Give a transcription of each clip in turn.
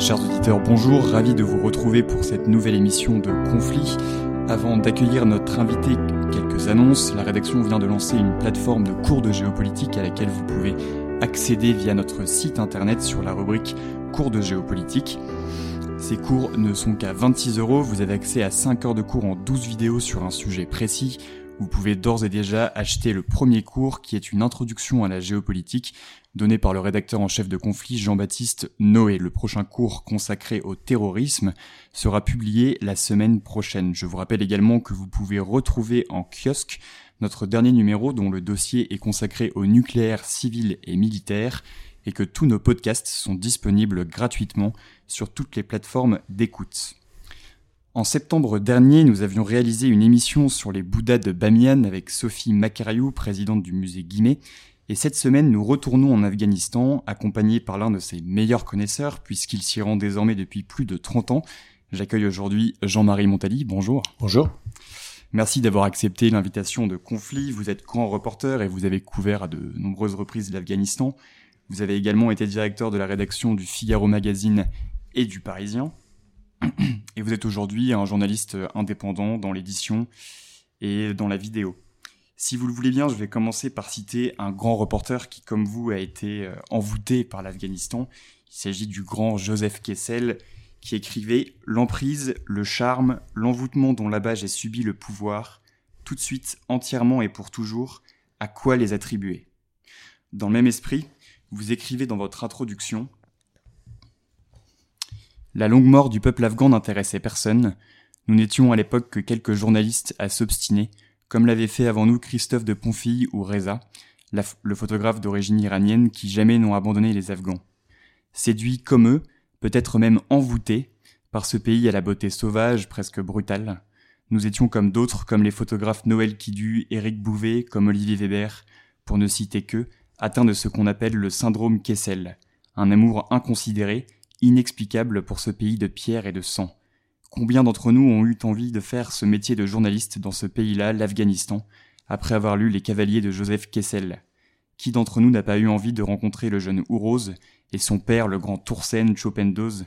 Chers auditeurs, bonjour, ravi de vous retrouver pour cette nouvelle émission de Conflit. Avant d'accueillir notre invité, quelques annonces. La rédaction vient de lancer une plateforme de cours de géopolitique à laquelle vous pouvez accéder via notre site internet sur la rubrique cours de géopolitique. Ces cours ne sont qu'à 26 euros, vous avez accès à 5 heures de cours en 12 vidéos sur un sujet précis. Vous pouvez d'ores et déjà acheter le premier cours qui est une introduction à la géopolitique donné par le rédacteur en chef de conflit Jean-Baptiste Noé. Le prochain cours consacré au terrorisme sera publié la semaine prochaine. Je vous rappelle également que vous pouvez retrouver en kiosque notre dernier numéro dont le dossier est consacré au nucléaire civil et militaire et que tous nos podcasts sont disponibles gratuitement sur toutes les plateformes d'écoute. En septembre dernier, nous avions réalisé une émission sur les Bouddhas de Bamiyan avec Sophie Makariou, présidente du musée Guimet, et cette semaine, nous retournons en Afghanistan, accompagnés par l'un de ses meilleurs connaisseurs, puisqu'il s'y rend désormais depuis plus de 30 ans. J'accueille aujourd'hui Jean-Marie Montali. Bonjour. Bonjour. Merci d'avoir accepté l'invitation de Conflit. Vous êtes grand reporter et vous avez couvert à de nombreuses reprises l'Afghanistan. Vous avez également été directeur de la rédaction du Figaro Magazine et du Parisien. Et vous êtes aujourd'hui un journaliste indépendant dans l'édition et dans la vidéo. Si vous le voulez bien, je vais commencer par citer un grand reporter qui, comme vous, a été euh, envoûté par l'Afghanistan. Il s'agit du grand Joseph Kessel, qui écrivait L'emprise, le charme, l'envoûtement dont là-bas j'ai subi le pouvoir, tout de suite, entièrement et pour toujours, à quoi les attribuer? Dans le même esprit, vous écrivez dans votre introduction La longue mort du peuple afghan n'intéressait personne. Nous n'étions à l'époque que quelques journalistes à s'obstiner comme l'avait fait avant nous Christophe de Ponfille ou Reza, le photographe d'origine iranienne qui jamais n'ont abandonné les Afghans. Séduits comme eux, peut-être même envoûtés, par ce pays à la beauté sauvage, presque brutale, nous étions comme d'autres, comme les photographes Noël Kidu, Éric Bouvet, comme Olivier Weber, pour ne citer que, atteints de ce qu'on appelle le syndrome Kessel, un amour inconsidéré, inexplicable pour ce pays de pierre et de sang. Combien d'entre nous ont eu envie de faire ce métier de journaliste dans ce pays-là, l'Afghanistan, après avoir lu Les Cavaliers de Joseph Kessel? Qui d'entre nous n'a pas eu envie de rencontrer le jeune Ourose et son père, le grand Toursen Chopendoz,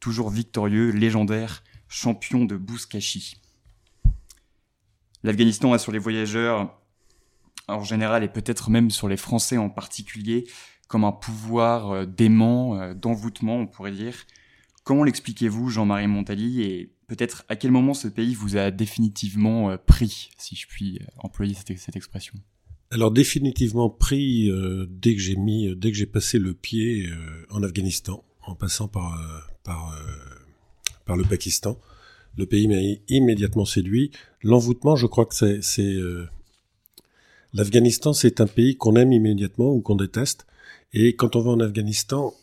toujours victorieux, légendaire, champion de Bouskashi L'Afghanistan a sur les voyageurs en général et peut-être même sur les Français en particulier comme un pouvoir euh, d'aimant, euh, d'envoûtement, on pourrait dire, Comment l'expliquez-vous, Jean-Marie Montali, et peut-être à quel moment ce pays vous a définitivement euh, pris, si je puis euh, employer cette, expression? Alors définitivement pris euh, dès que j'ai mis, dès que j'ai passé le pied en Afghanistan, en passant par par par le Pakistan, le pays m'a immédiatement séduit. L'envoûtement, je crois que c'est c'est l'Afghanistan, c'est un pays qu'on aime immédiatement ou qu'on déteste. Et quand on va en Afghanistan,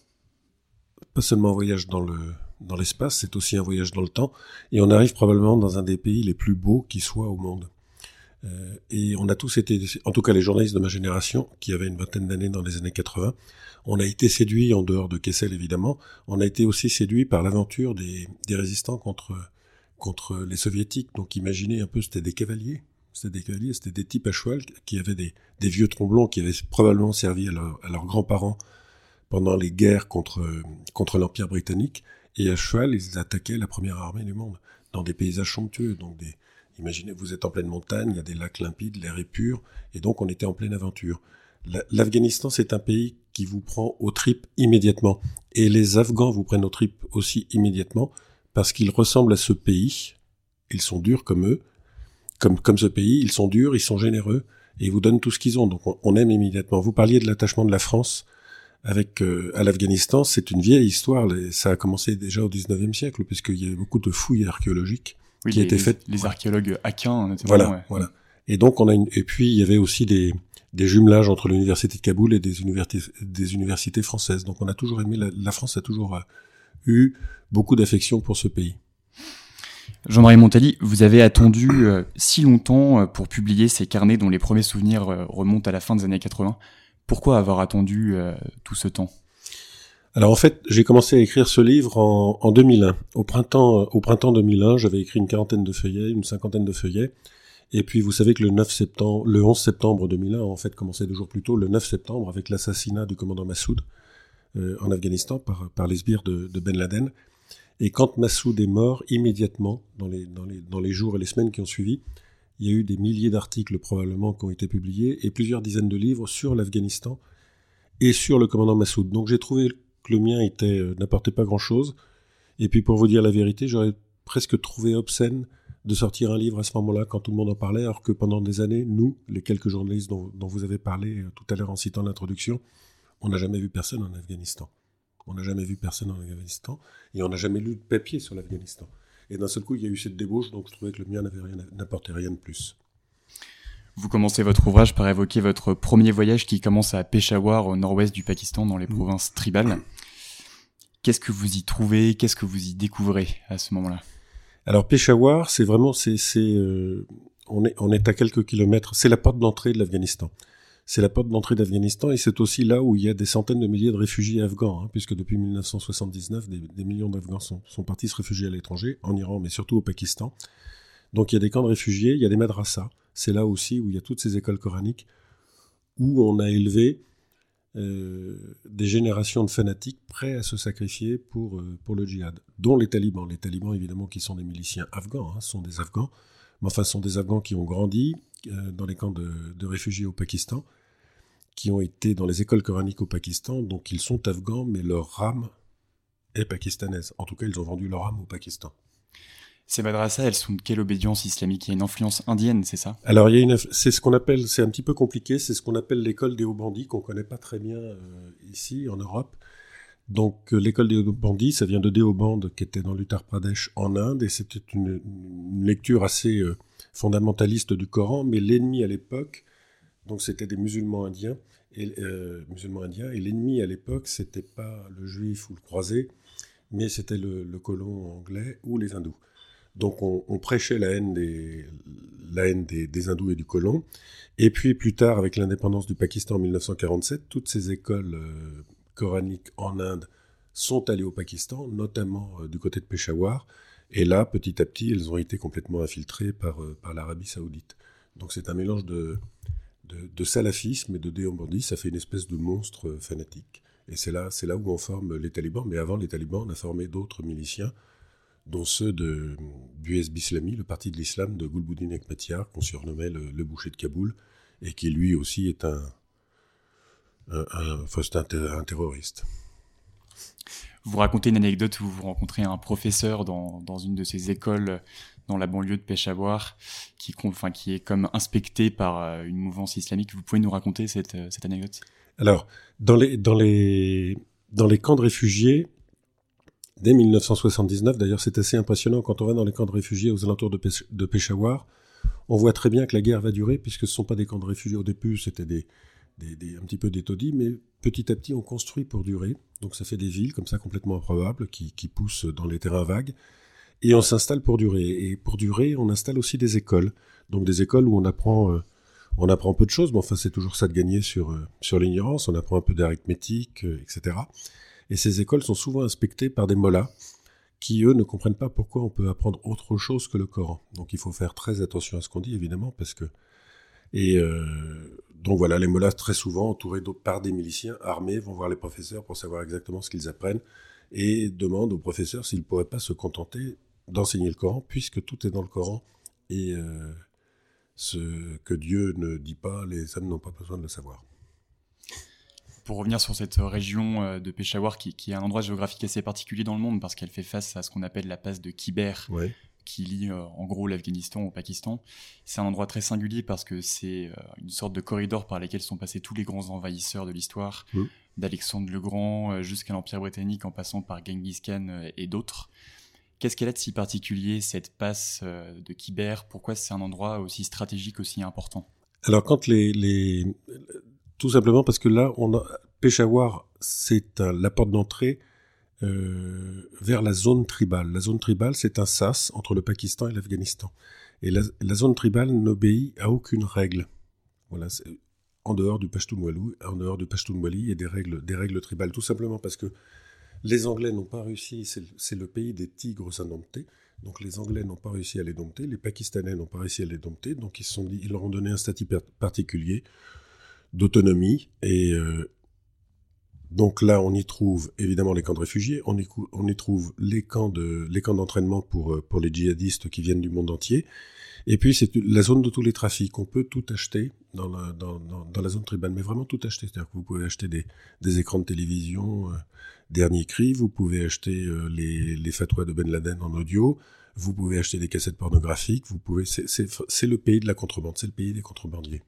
pas seulement un voyage dans le dans l'espace, c'est aussi un voyage dans le temps, et on arrive probablement dans un des pays les plus beaux qui soient au monde. Euh, et on a tous été, en tout cas les journalistes de ma génération, qui avaient une vingtaine d'années dans les années 80, on a été séduits, en dehors de Kessel évidemment, on a été aussi séduits par l'aventure des, des résistants contre, contre les soviétiques. Donc imaginez un peu, c'était des cavaliers, c'était des cavaliers, c'était des types à cheval qui avaient des, des vieux tromblons qui avaient probablement servi à, à leurs grands-parents pendant les guerres contre, contre l'Empire britannique, et à cheval, ils attaquaient la première armée du monde, dans des paysages somptueux, donc des, imaginez, vous êtes en pleine montagne, il y a des lacs limpides, l'air est pur, et donc on était en pleine aventure. L'Afghanistan, c'est un pays qui vous prend aux tripes immédiatement, et les Afghans vous prennent aux tripes aussi immédiatement, parce qu'ils ressemblent à ce pays, ils sont durs comme eux, comme, comme ce pays, ils sont durs, ils sont généreux, et ils vous donnent tout ce qu'ils ont, donc on aime immédiatement. Vous parliez de l'attachement de la France, avec euh, à l'Afghanistan, c'est une vieille histoire. Ça a commencé déjà au 19e siècle, puisqu'il y a beaucoup de fouilles archéologiques qui a été faite. Les archéologues Akin, notamment. Voilà, voilà. Et donc on a une, et puis il y avait aussi des des jumelages entre l'université de Kaboul et des universités des universités françaises. Donc on a toujours aimé la, France a toujours euh, eu beaucoup d'affection pour ce pays. Jean-Marie Montali, vous avez attendu euh, si longtemps euh, pour publier ces carnets dont les premiers souvenirs remontent à la fin des années 80. Pourquoi avoir attendu tout ce temps? Alors en fait, j'ai commencé à écrire ce livre en, en 2001. Au printemps, au printemps 2001, j'avais écrit une quarantaine de feuillets, une cinquantaine de feuillets. Et puis vous savez que le 9 septembre, le 11 septembre 2001 en fait commençait deux jours plus tôt, le 9 septembre avec l'assassinat du commandant Massoud euh, en Afghanistan par, par les sbires de, de, Ben Laden. Et quand Massoud est mort, immédiatement, dans les, dans, les, dans les jours et les semaines qui ont suivi, il y a eu des milliers d'articles probablement qui ont été publiés et plusieurs dizaines de livres sur l'Afghanistan et sur le commandant Massoud. Donc j'ai trouvé que le mien euh, n'apportait pas grand-chose. Et puis pour vous dire la vérité, j'aurais presque trouvé obscène de sortir un livre à ce moment-là quand tout le monde en parlait, alors que pendant des années, nous, les quelques journalistes dont, vous avez parlé euh, tout à l'heure en citant l'introduction, on n'a jamais vu personne en Afghanistan. On n'a jamais vu personne en Afghanistan et on n'a jamais lu de papier sur l'Afghanistan. Et d'un seul coup, il y a eu cette débauche, donc je trouvais que le mien n'apportait rien de plus. Vous commencez votre ouvrage par évoquer votre premier voyage qui commence à Peshawar, au nord-ouest du Pakistan, dans les mm. provinces tribales. Qu'est-ce que vous y trouvez? Qu'est-ce que vous y découvrez à ce moment-là? Alors Peshawar, c'est vraiment, c'est, euh, on est, on est à quelques kilomètres. C'est la porte d'entrée de l'Afghanistan. C'est la porte d'entrée d'Afghanistan et c'est aussi là où il y a des centaines de milliers de réfugiés afghans, hein, puisque depuis 1979, des, millions d'Afghans sont, partis se réfugier à l'étranger, en Iran, mais surtout au Pakistan. Donc il y a des camps de réfugiés, il y a des madrasas. C'est là aussi où il y a toutes ces écoles coraniques où on a élevé euh, des générations de fanatiques prêts à se sacrifier pour, euh, pour le djihad, dont les talibans. Les talibans, évidemment, qui sont des miliciens afghans, hein, sont des Afghans, mais enfin, sont des Afghans qui ont grandi dans les camps de, de, réfugiés au Pakistan, qui ont été dans les écoles coraniques au Pakistan, donc ils sont Afghans, mais leur âme est pakistanaise. En tout cas, ils ont vendu leur âme au Pakistan. Ces madrasas, elles sont de quelle obédience islamique? Il y a une influence indienne, c'est ça? Alors, il y a une, c'est ce qu'on appelle, c'est un petit peu compliqué, c'est ce qu'on appelle l'école des hauts bandits, qu'on connaît pas très bien euh, ici en Europe. Donc, euh, l'école des hauts bandits, ça vient de Deoband, qui était dans l'Uttar Pradesh en Inde, et c'était une, lecture assez euh, fondamentaliste du Coran, mais l'ennemi à l'époque, donc c'était des musulmans indiens, et, musulmans indiens, et l'ennemi à l'époque, c'était pas le juif ou le croisé, mais c'était le, le colon anglais ou les hindous. Donc on, prêchait la haine, des, la haine des, hindous et du colon. Et puis plus tard, avec l'indépendance du Pakistan en 1947, toutes ces écoles euh, coraniques en Inde sont allées au Pakistan, notamment euh, du côté de Peshawar. Et là, petit à petit, elles ont été complètement infiltrées par, euh, l'Arabie saoudite. Donc c'est un mélange de, salafisme et de déombandie, ça fait une espèce de monstre fanatique. Et c'est là, là où on forme les talibans. Mais avant les talibans, on a formé d'autres miliciens dont ceux de, du Hezb Islami, le parti de l'islam de Gulbuddin Ekmatyar, qu'on surnommait le, boucher de Kaboul, et qui lui aussi est un, un, un, terroriste. Vous racontez une anecdote où vous rencontrez un professeur dans, dans une de ces écoles dans la banlieue de Peshawar, qui, enfin, qui est comme inspecté par euh, une mouvance islamique. Vous pouvez nous raconter cette, euh, cette anecdote? Alors, dans les, dans, les, dans les camps de réfugiés, dès 1979. D'ailleurs, c'est assez impressionnant quand on va dans les camps de réfugiés aux alentours de, Peshawar. On voit très bien que la guerre va durer, puisque ce ne sont pas des camps de réfugiés. Au début, c'était des, un petit peu taudis, mais petit à petit, on construit pour durer. Donc ça fait des villes comme ça complètement improbables qui, poussent dans les terrains vagues. Et on s'installe pour durer. Et pour durer, on installe aussi des écoles. Donc des écoles où on apprend, euh, on apprend peu de choses, mais enfin c'est toujours ça de gagner sur, euh, sur l'ignorance. On apprend un peu d'arithmétique, euh, etc. Et ces écoles sont souvent inspectées par des mollahs qui, eux, ne comprennent pas pourquoi on peut apprendre autre chose que le Coran. Donc il faut faire très attention à ce qu'on dit, évidemment, parce que... Et donc voilà, les mollahs, très souvent, entourés par des miliciens armés, vont voir les professeurs pour savoir exactement ce qu'ils apprennent et demandent aux professeurs s'ils ne pourraient pas se contenter d'enseigner le Coran, puisque tout est dans le Coran. Et euh, ce que Dieu ne dit pas, les hommes n'ont pas besoin de le savoir pour revenir sur cette région euh, de Peshawar, qui, est un endroit géographique assez particulier dans le monde parce qu'elle fait face à ce qu'on appelle la passe de Kiber, qui lie euh, en gros l'Afghanistan au Pakistan. C'est un endroit très singulier parce que c'est euh, une sorte de corridor par lequel sont passés tous les grands envahisseurs de l'histoire, d'Alexandre le Grand jusqu'à l'Empire britannique en passant par Genghis Khan et d'autres. Qu'est-ce qu'elle a de si particulier, cette passe de Khyber? Pourquoi c'est un endroit aussi stratégique, aussi important? Alors, quand les, les, Tout simplement parce que là, on a... Peshawar, c'est la porte d'entrée euh, vers la zone tribale. La zone tribale, c'est un sas entre le Pakistan et l'Afghanistan. Et la, zone tribale n'obéit à aucune règle. Voilà, en dehors du Pashtunwali, en dehors du Pashtunwali, il y a des règles, des règles tribales, tout simplement parce que les Anglais n'ont pas réussi, c'est le pays des tigres indomptés, donc les Anglais n'ont pas réussi à les dompter, les Pakistanais n'ont pas réussi à les dompter, donc ils sont ils leur ont donné un statut particulier d'autonomie, et, euh, donc là, on y trouve évidemment les camps de réfugiés, on y, trouve les camps de les camps d'entraînement pour euh, pour les djihadistes qui viennent du monde entier. Et puis c'est la zone de tous les trafics. On peut tout acheter dans la, dans, la zone tribale, mais vraiment tout acheter. C'est-à-dire que vous pouvez acheter des, des écrans de télévision, euh, dernier cri, vous pouvez acheter euh, les, les fatwas de Ben Laden en audio, vous pouvez acheter des cassettes pornographiques, vous pouvez. C'est le pays de la contrebande, c'est le pays des contrebandiers.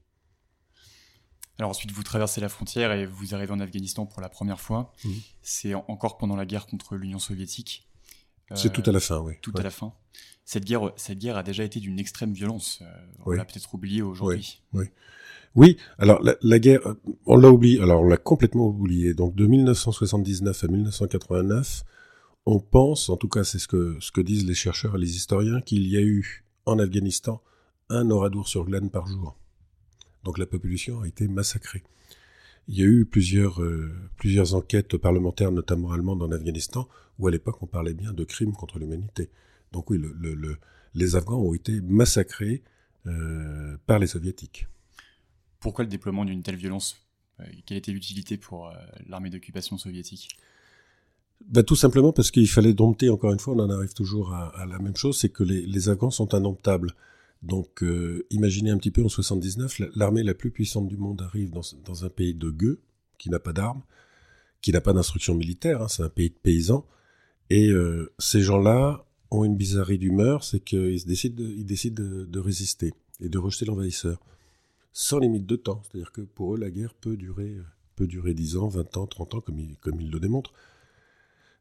Alors ensuite, vous traversez la frontière et vous arrivez en Afghanistan pour la première fois. Mmh. C'est encore pendant la guerre contre l'Union soviétique. C'est tout à la fin, oui. Tout à la fin. Cette guerre, cette guerre a déjà été d'une extrême violence. Euh, on l'a peut-être oublié aujourd'hui. Oui, oui. alors la, guerre, on l'a oublié. Alors on l'a complètement oublié. Donc de 1979 à 1989, on pense, en tout cas c'est ce que ce que disent les chercheurs et les historiens, qu'il y a eu en Afghanistan un oradour sur glane par jour. Donc la population a été massacrée. Il y a eu plusieurs, euh, plusieurs enquêtes parlementaires, notamment allemandes en Afghanistan, où à l'époque on parlait bien de crimes contre l'humanité. Donc oui, le, les Afghans ont été massacrés euh, par les soviétiques. Pourquoi le déploiement d'une telle violence? Euh, Quelle était l'utilité pour l'armée d'occupation soviétique? Ben, Tout simplement parce qu'il fallait dompter, encore une fois, on en arrive toujours à, la même chose, c'est que les, les Afghans sont indomptables. Donc, euh, imaginez un petit peu en 79, l'armée la plus puissante du monde arrive dans, un pays de gueux, qui n'a pas d'armes, qui n'a pas d'instruction militaire, hein, c'est un pays de paysans, et euh, ces gens-là ont une bizarrerie d'humeur, c'est qu'ils décident, de, ils décident de, résister et de rejeter l'envahisseur, sans limite de temps. C'est-à-dire que pour eux, la guerre peut durer, peut durer 10 ans, 20 ans, 30 ans, comme comme ils le démontrent.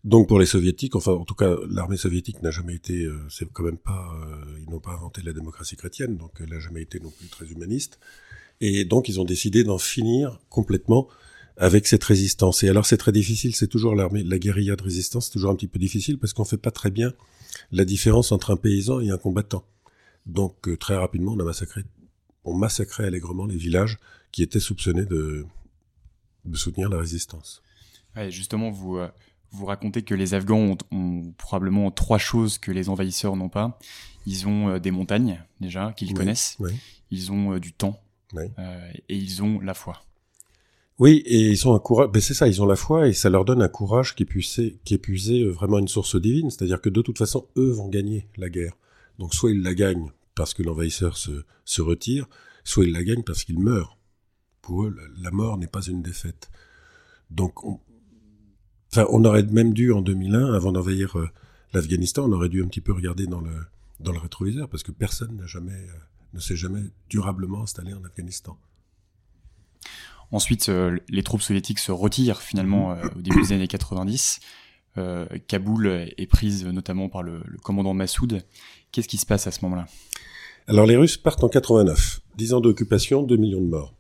Donc pour les soviétiques, enfin en tout cas l'armée soviétique n'a jamais été, euh, c'est quand même pas, euh, ils n'ont pas inventé la démocratie chrétienne, donc elle n'a jamais été non plus très humaniste. Et donc ils ont décidé d'en finir complètement avec cette résistance. Et alors c'est très difficile, c'est toujours l'armée, la guérilla de résistance, c'est toujours un petit peu difficile parce qu'on fait pas très bien la différence entre un paysan et un combattant. Donc euh, très rapidement on a massacré, on massacrait allègrement les villages qui étaient soupçonnés de, de soutenir la résistance. Ouais, justement vous vous racontez que les Afghans ont, probablement trois choses que les envahisseurs n'ont pas. Ils ont euh, des montagnes, déjà, qu'ils connaissent. Ils ont euh, du temps. Euh, et ils ont la foi. Oui, et ils ont un courage. Ben c'est ça, ils ont la foi et ça leur donne un courage qui est puisé, qui est puisé vraiment une source divine. C'est-à-dire que de toute façon, eux vont gagner la guerre. Donc soit ils la gagnent parce que l'envahisseur se, se retire, soit ils la gagnent parce qu'ils meurent. Pour eux, la mort n'est pas une défaite. Donc on, Enfin, on aurait même dû en 2001, avant d'envahir euh, l'Afghanistan, on aurait dû un petit peu regarder dans le dans le rétroviseur parce que personne n'a jamais euh, ne s'est jamais durablement installé en Afghanistan. Ensuite, euh, les troupes soviétiques se retirent finalement au début des années 90. Kaboul est prise notamment par le, le commandant Massoud. Qu'est-ce qui se passe à ce moment-là? Alors les Russes partent en 89. 10 ans d'occupation, 2 millions de morts.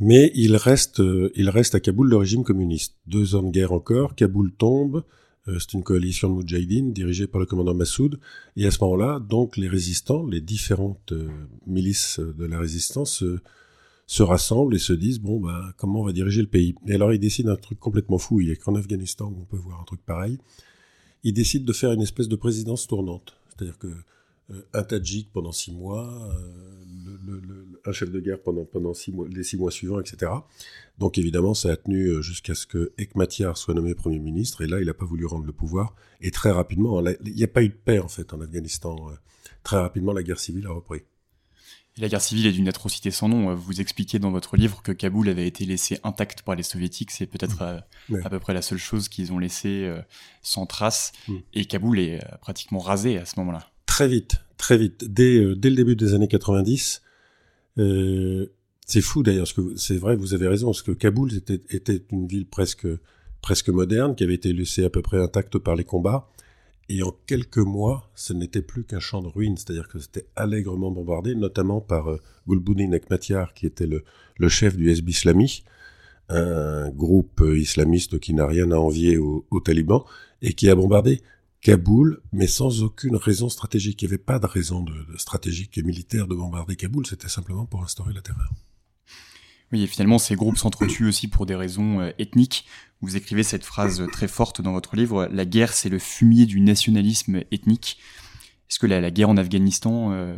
Mais il reste, euh, il reste à Kaboul le régime communiste. Deux ans de guerre encore, Kaboul tombe, euh, c'est une coalition de Moudjahidines dirigée par le commandant Massoud, et à ce moment-là, donc les résistants, les différentes euh, milices de la résistance se rassemblent et se disent bon bah comment on va diriger le pays? Et alors ils décident un truc complètement fou. Il y a qu'en Afghanistan où on peut voir un truc pareil. Ils décident de faire une espèce de présidence tournante, c'est-à-dire que un Tadjik pendant six mois, un chef de guerre pendant, pendant six mois, les six mois suivants, etc. Donc évidemment, ça a tenu euh, jusqu'à ce que Ekmatyar soit nommé Premier ministre, et là, il n'a pas voulu rendre le pouvoir. Et très rapidement, il n'y a pas eu de paix, en fait, en Afghanistan. Euh. Très rapidement, la guerre civile a repris. la guerre civile est d'une atrocité sans nom. Vous expliquez dans votre livre que Kaboul avait été laissé intact par les soviétiques. C'est peut-être mmh. euh, à, peu près la seule chose qu'ils ont laissé sans trace. Mmh. Et Kaboul est pratiquement rasé à ce moment-là. Très vite, très vite. Dès, dès le début des années 90, euh, c'est fou d'ailleurs, c'est vrai, vous avez raison, parce que Kaboul était, une ville presque presque moderne, qui avait été laissée à peu près intacte par les combats, Et en quelques mois, ce n'était plus qu'un champ de ruines, c'est-à-dire que c'était allègrement bombardé, notamment par euh, Gulbuddin Ekmatyar, qui était le, chef du Hezb Islami, un groupe islamiste qui n'a rien à envier aux, talibans, et qui a bombardé Kaboul, mais sans aucune raison stratégique. Il n'y avait pas de raison de, stratégique et militaire de bombarder Kaboul, c'était simplement pour instaurer la terreur. Oui, et finalement, ces groupes s'entretuent aussi pour des raisons euh, ethniques. Vous écrivez cette phrase très forte dans votre livre, La guerre, c'est le fumier du nationalisme ethnique. Est-ce que la, guerre en Afghanistan, euh,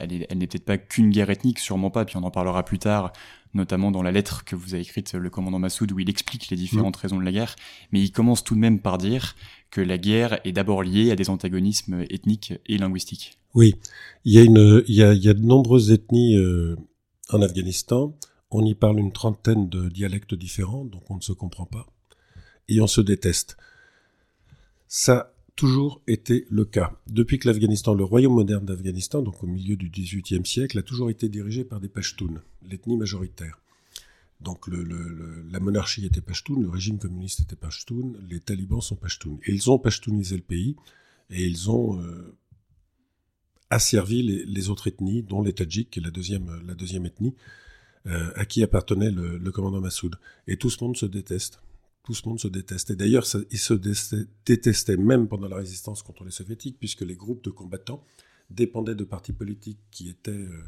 elle, elle n'est peut-être pas qu'une guerre ethnique, sûrement pas, puis on en parlera plus tard, notamment dans la lettre que vous avez écrite, le commandant Massoud, où il explique les différentes raisons de la guerre, mais il commence tout de même par dire que la guerre est d'abord liée à des antagonismes ethniques et linguistiques. Oui, il y a, une, il y a, il y a de nombreuses ethnies euh, en Afghanistan. On y parle une trentaine de dialectes différents, donc on ne se comprend pas. Et on se déteste. Ça a toujours été le cas. Depuis que l'Afghanistan, le royaume moderne d'Afghanistan, donc au milieu du XVIIIe siècle, a toujours été dirigé par des Pashtuns, l'ethnie majoritaire. Donc la monarchie était Pashtun, le régime communiste était Pashtun, les talibans sont Pashtuns. Et ils ont pashtunisé le pays et ils ont euh, asservi les, les, autres ethnies, dont les Tadjiks, qui est la deuxième, la deuxième ethnie, euh, à qui appartenait le, commandant Massoud. Et tout ce monde se déteste. Tout ce monde se déteste. Et d'ailleurs, ils se détestaient même pendant la résistance contre les soviétiques, puisque les groupes de combattants dépendaient de partis politiques qui étaient, euh,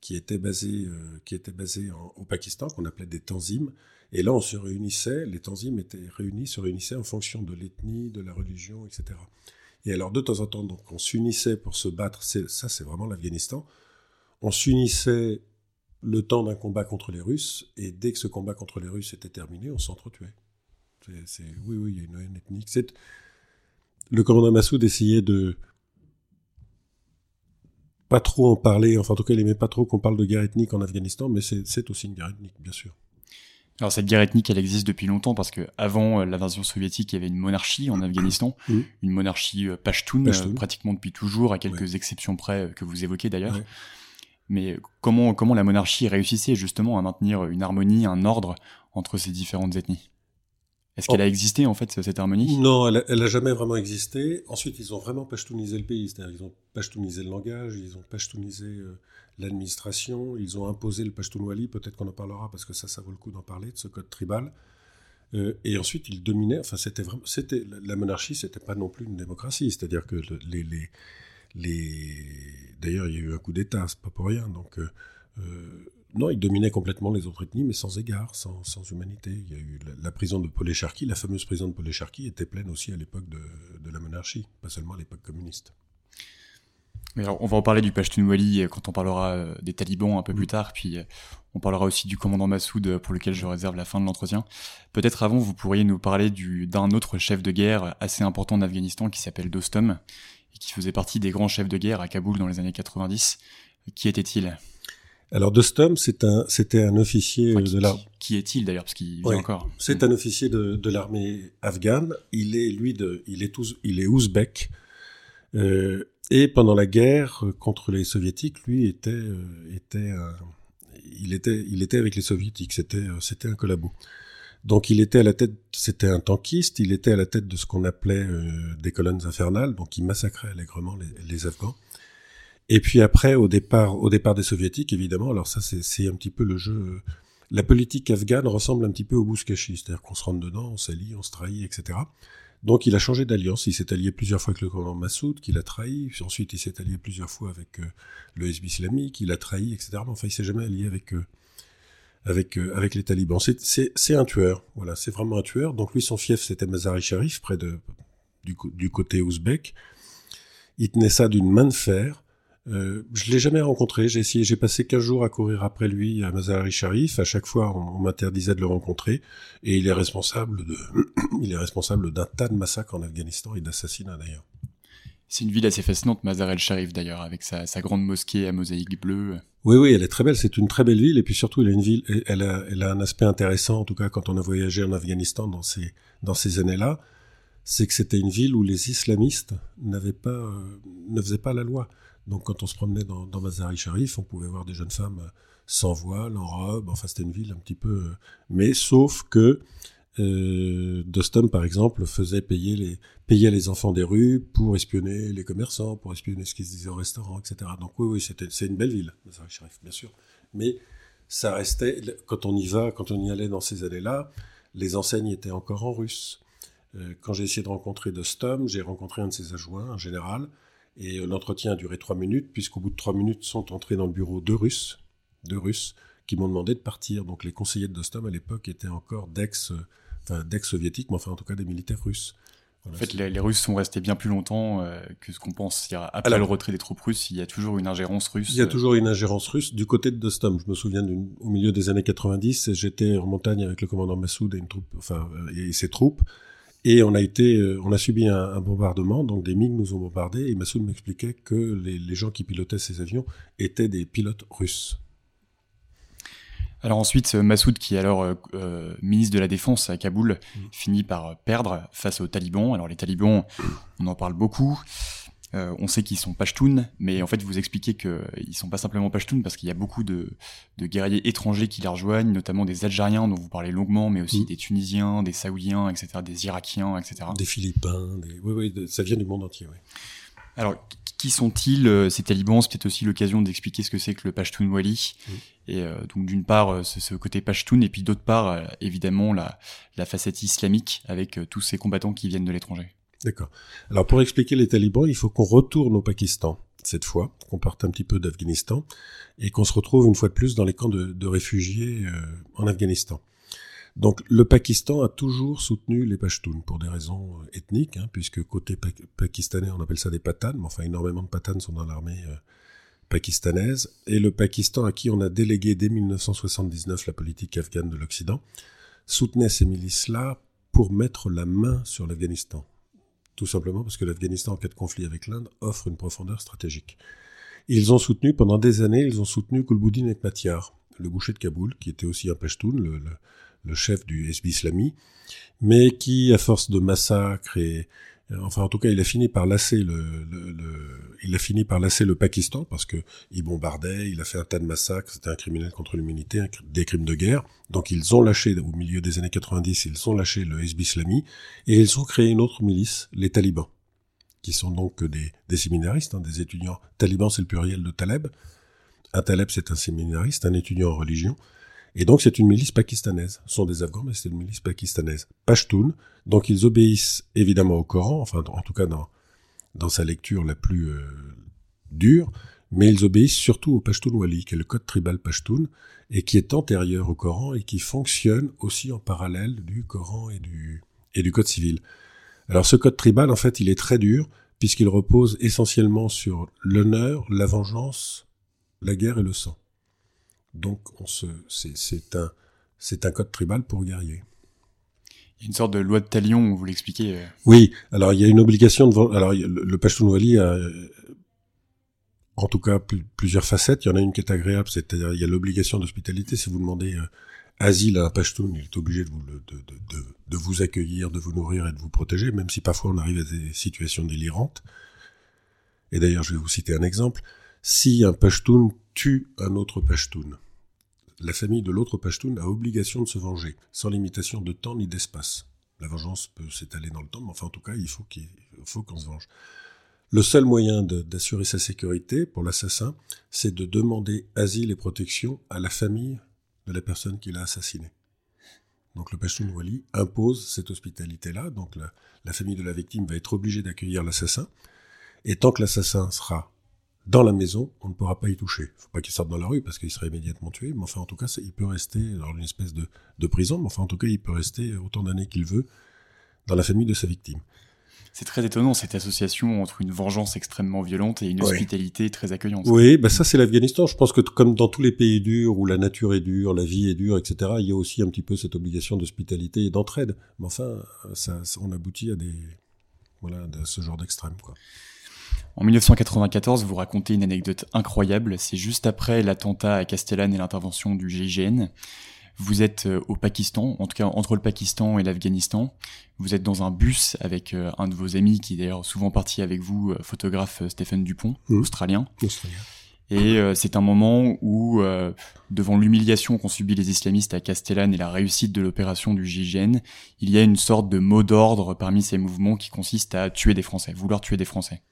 qui étaient basés, euh, qui étaient basés au Pakistan, qu'on appelait des tanzims. Et là, on se réunissait, les tanzims étaient réunis, se réunissaient en fonction de l'ethnie, de la religion, etc. Et alors, de temps en temps, donc, on s'unissait pour se battre, ça c'est vraiment l'Afghanistan, on s'unissait le temps d'un combat contre les Russes, et dès que ce combat contre les Russes était terminé, on s'entretuait. C'est, oui, oui, il y a une haine ethnique. C'est, le commandant Massoud essayait de pas trop en parler, enfin en tout cas il aimait pas trop qu'on parle de guerre ethnique en Afghanistan, mais c'est, aussi une guerre ethnique, bien sûr. Alors cette guerre ethnique, elle existe depuis longtemps parce que avant euh, l'invasion soviétique, il y avait une monarchie en Afghanistan, mmh. une monarchie euh, pashtun, euh, pratiquement depuis toujours, à quelques exceptions près que vous évoquez d'ailleurs. Mais comment, comment la monarchie réussissait justement à maintenir une harmonie, un ordre entre ces différentes ethnies? Est-ce qu'elle a existé en fait cette harmonie? Non, elle a, jamais vraiment existé. Ensuite, ils ont vraiment pashtunisé le pays, c'est-à-dire ils ont pashtunisé le langage, ils ont pashtunisé euh, l'administration, ils ont imposé le pashtunwali, peut-être qu'on en parlera parce que ça, ça vaut le coup d'en parler, de ce code tribal. Euh, et ensuite, ils dominaient. Enfin, c'était vraiment, c'était la monarchie, c'était pas non plus une démocratie, c'est-à-dire que les, les les... D'ailleurs, il y a eu un coup d'État, c'est pas pour rien. Donc, euh, non, il dominait complètement les autres ethnies, mais sans égard, sans, sans humanité. Il y a eu la, prison de Polécharki, la fameuse prison de Polécharki était pleine aussi à l'époque de, de, la monarchie, pas seulement à l'époque communiste. Mais alors, on va en parler du Pashtunwali quand on parlera des talibans un peu plus tard, puis on parlera aussi du commandant Massoud pour lequel je réserve la fin de l'entretien. Peut-être avant, vous pourriez nous parler d'un autre chef de guerre assez important en Afghanistan qui s'appelle Dostum et qui faisait partie des grands chefs de guerre à Kaboul dans les années 90. Qui était-il? Alors Dostum, un, c'était un officier de l'armée. Qui, est-il d'ailleurs, parce qu'il vit encore. C'est un officier de, de l'armée afghane. Il est lui de, il est il est ouzbek. Euh, et pendant la guerre contre les soviétiques, lui était, euh, était, il était, il était avec les soviétiques. C'était, euh, c'était un collabo. Donc il était à la tête, c'était un tankiste, il était à la tête de ce qu'on appelait euh, des colonnes infernales, donc il massacrait allègrement les, Afghans. Et puis après, au départ, au départ des soviétiques, évidemment, alors ça c'est un petit peu le jeu. Euh, la politique afghane ressemble un petit peu au Bouskashi, c'est-à-dire qu'on se rentre dedans, on s'allie, on se trahit, etc. Donc il a changé d'alliance, il s'est allié plusieurs fois avec le commandant Massoud, qu'il a trahi, ensuite il s'est allié plusieurs fois avec euh, le SB islamique, il a trahi, etc. Mais enfin il s'est jamais allié avec avec euh, avec les talibans. C'est un tueur, voilà, c'est vraiment un tueur. Donc lui, son fief, c'était Mazari Sharif, près de du côté ouzbek. Il tenait ça d'une main de fer. Euh, je l'ai jamais rencontré. J'ai essayé, j'ai passé 15 jours à courir après lui à Mazari Sharif. À chaque fois, on, m'interdisait de le rencontrer. Et il est responsable de, il est responsable d'un tas de massacres en Afghanistan et d'assassinats d'ailleurs. C'est une ville assez fascinante, Mazar el-Sharif d'ailleurs, avec sa, sa, grande mosquée à mosaïque bleue. Oui, oui, elle est très belle. C'est une très belle ville. Et puis surtout, elle a une ville, elle a, elle a un aspect intéressant, en tout cas quand on a voyagé en Afghanistan dans ces, dans ces années-là, c'est que c'était une ville où les islamistes n'avaient pas, euh, ne faisaient pas la loi. Donc quand on se promenait dans, dans Mazar el-Sharif, on pouvait voir des jeunes femmes sans voile, en robe. Enfin, c'était une ville un petit peu. Euh, mais sauf que euh, Dostum, par exemple, faisait payer les, payait les enfants des rues pour espionner les commerçants, pour espionner ce qui se disait au restaurant, etc. Donc oui, oui, c'était, c'est une belle ville, bien sûr. Mais ça restait, quand on y va, quand on y allait dans ces années-là, les enseignes étaient encore en russe. Euh, quand j'ai essayé de rencontrer Dostum, j'ai rencontré un de ses adjoints, un général, et euh, l'entretien a duré trois minutes, puisqu'au bout de trois minutes sont entrés dans le bureau deux Russes, deux Russes, qui m'ont demandé de partir. Donc les conseillers de Dostum à l'époque étaient encore d'ex, enfin d'ex-soviétiques, mais enfin en tout cas des militaires russes. en fait, les, Russes sont restés bien plus longtemps euh, que ce qu'on pense. Après le retrait des troupes russes, il y a toujours une ingérence russe. Il y a toujours une ingérence russe du côté de Dostum. Je me souviens au milieu des années 90, j'étais en montagne avec le commandant Massoud et une troupe, enfin et ses troupes. Et on a été, euh, on a subi un, bombardement, donc des MiG nous ont bombardés, et Massoud m'expliquait que les, gens qui pilotaient ces avions étaient des pilotes russes. Alors ensuite, euh, Massoud, qui est alors euh, ministre de la Défense à Kaboul, mm. finit par perdre face aux talibans. Alors les talibans, on en parle beaucoup. Euh, on sait qu'ils sont pashtuns, mais en fait, vous expliquez qu'ils sont pas simplement pashtuns parce qu'il y a beaucoup de, guerriers étrangers qui les rejoignent, notamment des Algériens dont vous parlez longuement, mais aussi mm. des Tunisiens, des Saoudiens, etc., des Irakiens, etc. Des Philippins, oui, oui, ça vient du monde entier, oui. Alors, qui sont-ils euh, ces talibans? C'est peut-être aussi l'occasion d'expliquer ce que c'est que le Pashtun Wali. Mm. Et euh, donc d'une part ce, côté Pashtun, et puis d'autre part évidemment la, la facette islamique avec tous ces combattants qui viennent de l'étranger. D'accord. Alors pour expliquer les talibans, il faut qu'on retourne au Pakistan cette fois, qu'on parte un petit peu d'Afghanistan et qu'on se retrouve une fois de plus dans les camps de, réfugiés euh, en Afghanistan. Donc le Pakistan a toujours soutenu les Pashtuns pour des raisons euh, ethniques, hein, puisque côté pakistanais on appelle ça des patanes, mais enfin énormément de patanes sont dans l'armée euh, pakistanaise, et le Pakistan à qui on a délégué dès 1979 la politique afghane de l'Occident, soutenait ces milices-là pour mettre la main sur l'Afghanistan tout simplement parce que l'Afghanistan, en cas de conflit avec l'Inde, offre une profondeur stratégique. Ils ont soutenu, pendant des années, ils ont soutenu Gulbuddin Ekmatyar, le boucher de Kaboul, qui était aussi un Pashtun, le, chef du SB Islami, mais qui, à force de massacres et, enfin, en tout cas, il a fini par lasser le, le, le, il a fini par lasser le Pakistan parce que il bombardait, il a fait un tas de massacres, c'était un criminel contre l'humanité, des crimes de guerre. Donc ils ont lâché, au milieu des années 90, ils ont lâché le Hezb Islami et ils ont créé une autre milice, les talibans, qui sont donc des, séminaristes, hein, des étudiants. Taliban, c'est le pluriel de Taleb. Un Taleb, c'est un séminariste, un étudiant en religion. Et donc c'est une milice pakistanaise. Ce sont des Afghans, mais c'est une milice pakistanaise. Pashtun. Donc ils obéissent évidemment au Coran, enfin en tout cas dans, dans sa lecture la plus euh, dure, mais ils obéissent surtout au Pashtun Wali, qui est le code tribal Pashtun, et qui est antérieur au Coran et qui fonctionne aussi en parallèle du Coran et du, et du code civil. Alors ce code tribal, en fait, il est très dur, puisqu'il repose essentiellement sur l'honneur, la vengeance, la guerre et le sang. Donc on se, c'est un, c'est un code tribal pour guerrier. Il y a une sorte de loi de talion, vous l'expliquez. Euh. Oui, alors il y a une obligation de alors le, le Pashtunwali a en tout cas plusieurs facettes. Il y en a une qui est agréable, c'est-à-dire il y a l'obligation d'hospitalité. Si vous demandez euh, asile à un Pashtun, il est obligé de vous, de, de, de, de, vous accueillir, de vous nourrir et de vous protéger, même si parfois on arrive à des situations délirantes. Et d'ailleurs, je vais vous citer un exemple. Si un Pashtun tue un autre Pashtun, la famille de l'autre Pashtun a obligation de se venger, sans limitation de temps ni d'espace. La vengeance peut s'étaler dans le temps, mais enfin en tout cas, il faut qu'il qu'on se venge. Le seul moyen d'assurer sa sécurité pour l'assassin, c'est de demander asile et protection à la famille de la personne qui l'a assassiné. Donc le Pashtun Wali impose cette hospitalité-là, donc la famille de la victime va être obligée d'accueillir l'assassin, et tant que l'assassin sera dans la maison, on ne pourra pas y toucher. Il faut pas qu'il sorte dans la rue parce qu'il serait immédiatement tué, mais enfin en tout cas, il peut rester dans une espèce de, de prison, mais enfin en tout cas, il peut rester autant d'années qu'il veut dans la famille de sa victime. C'est très étonnant cette association entre une vengeance extrêmement violente et une hospitalité très accueillante. Oui, bah ça c'est l'Afghanistan. Je pense que comme dans tous les pays durs où la nature est dure, la vie est dure, etc., il y a aussi un petit peu cette obligation d'hospitalité et d'entraide. Mais enfin, ça, on aboutit à des voilà, à ce genre d'extrême, quoi. En 1994, vous racontez une anecdote incroyable. C'est juste après l'attentat à Castellane et l'intervention du GIGN. Vous êtes euh, au Pakistan, en tout cas entre le Pakistan et l'Afghanistan. Vous êtes dans un bus avec euh, un de vos amis qui est d'ailleurs souvent parti avec vous, euh, photographe Stephen Dupont, mmh. australien. Et euh, c'est un moment où, euh, devant l'humiliation qu'ont subi les islamistes à Castellane et la réussite de l'opération du GIGN, il y a une sorte de mot d'ordre parmi ces mouvements qui consiste à tuer des Français, vouloir tuer des Français.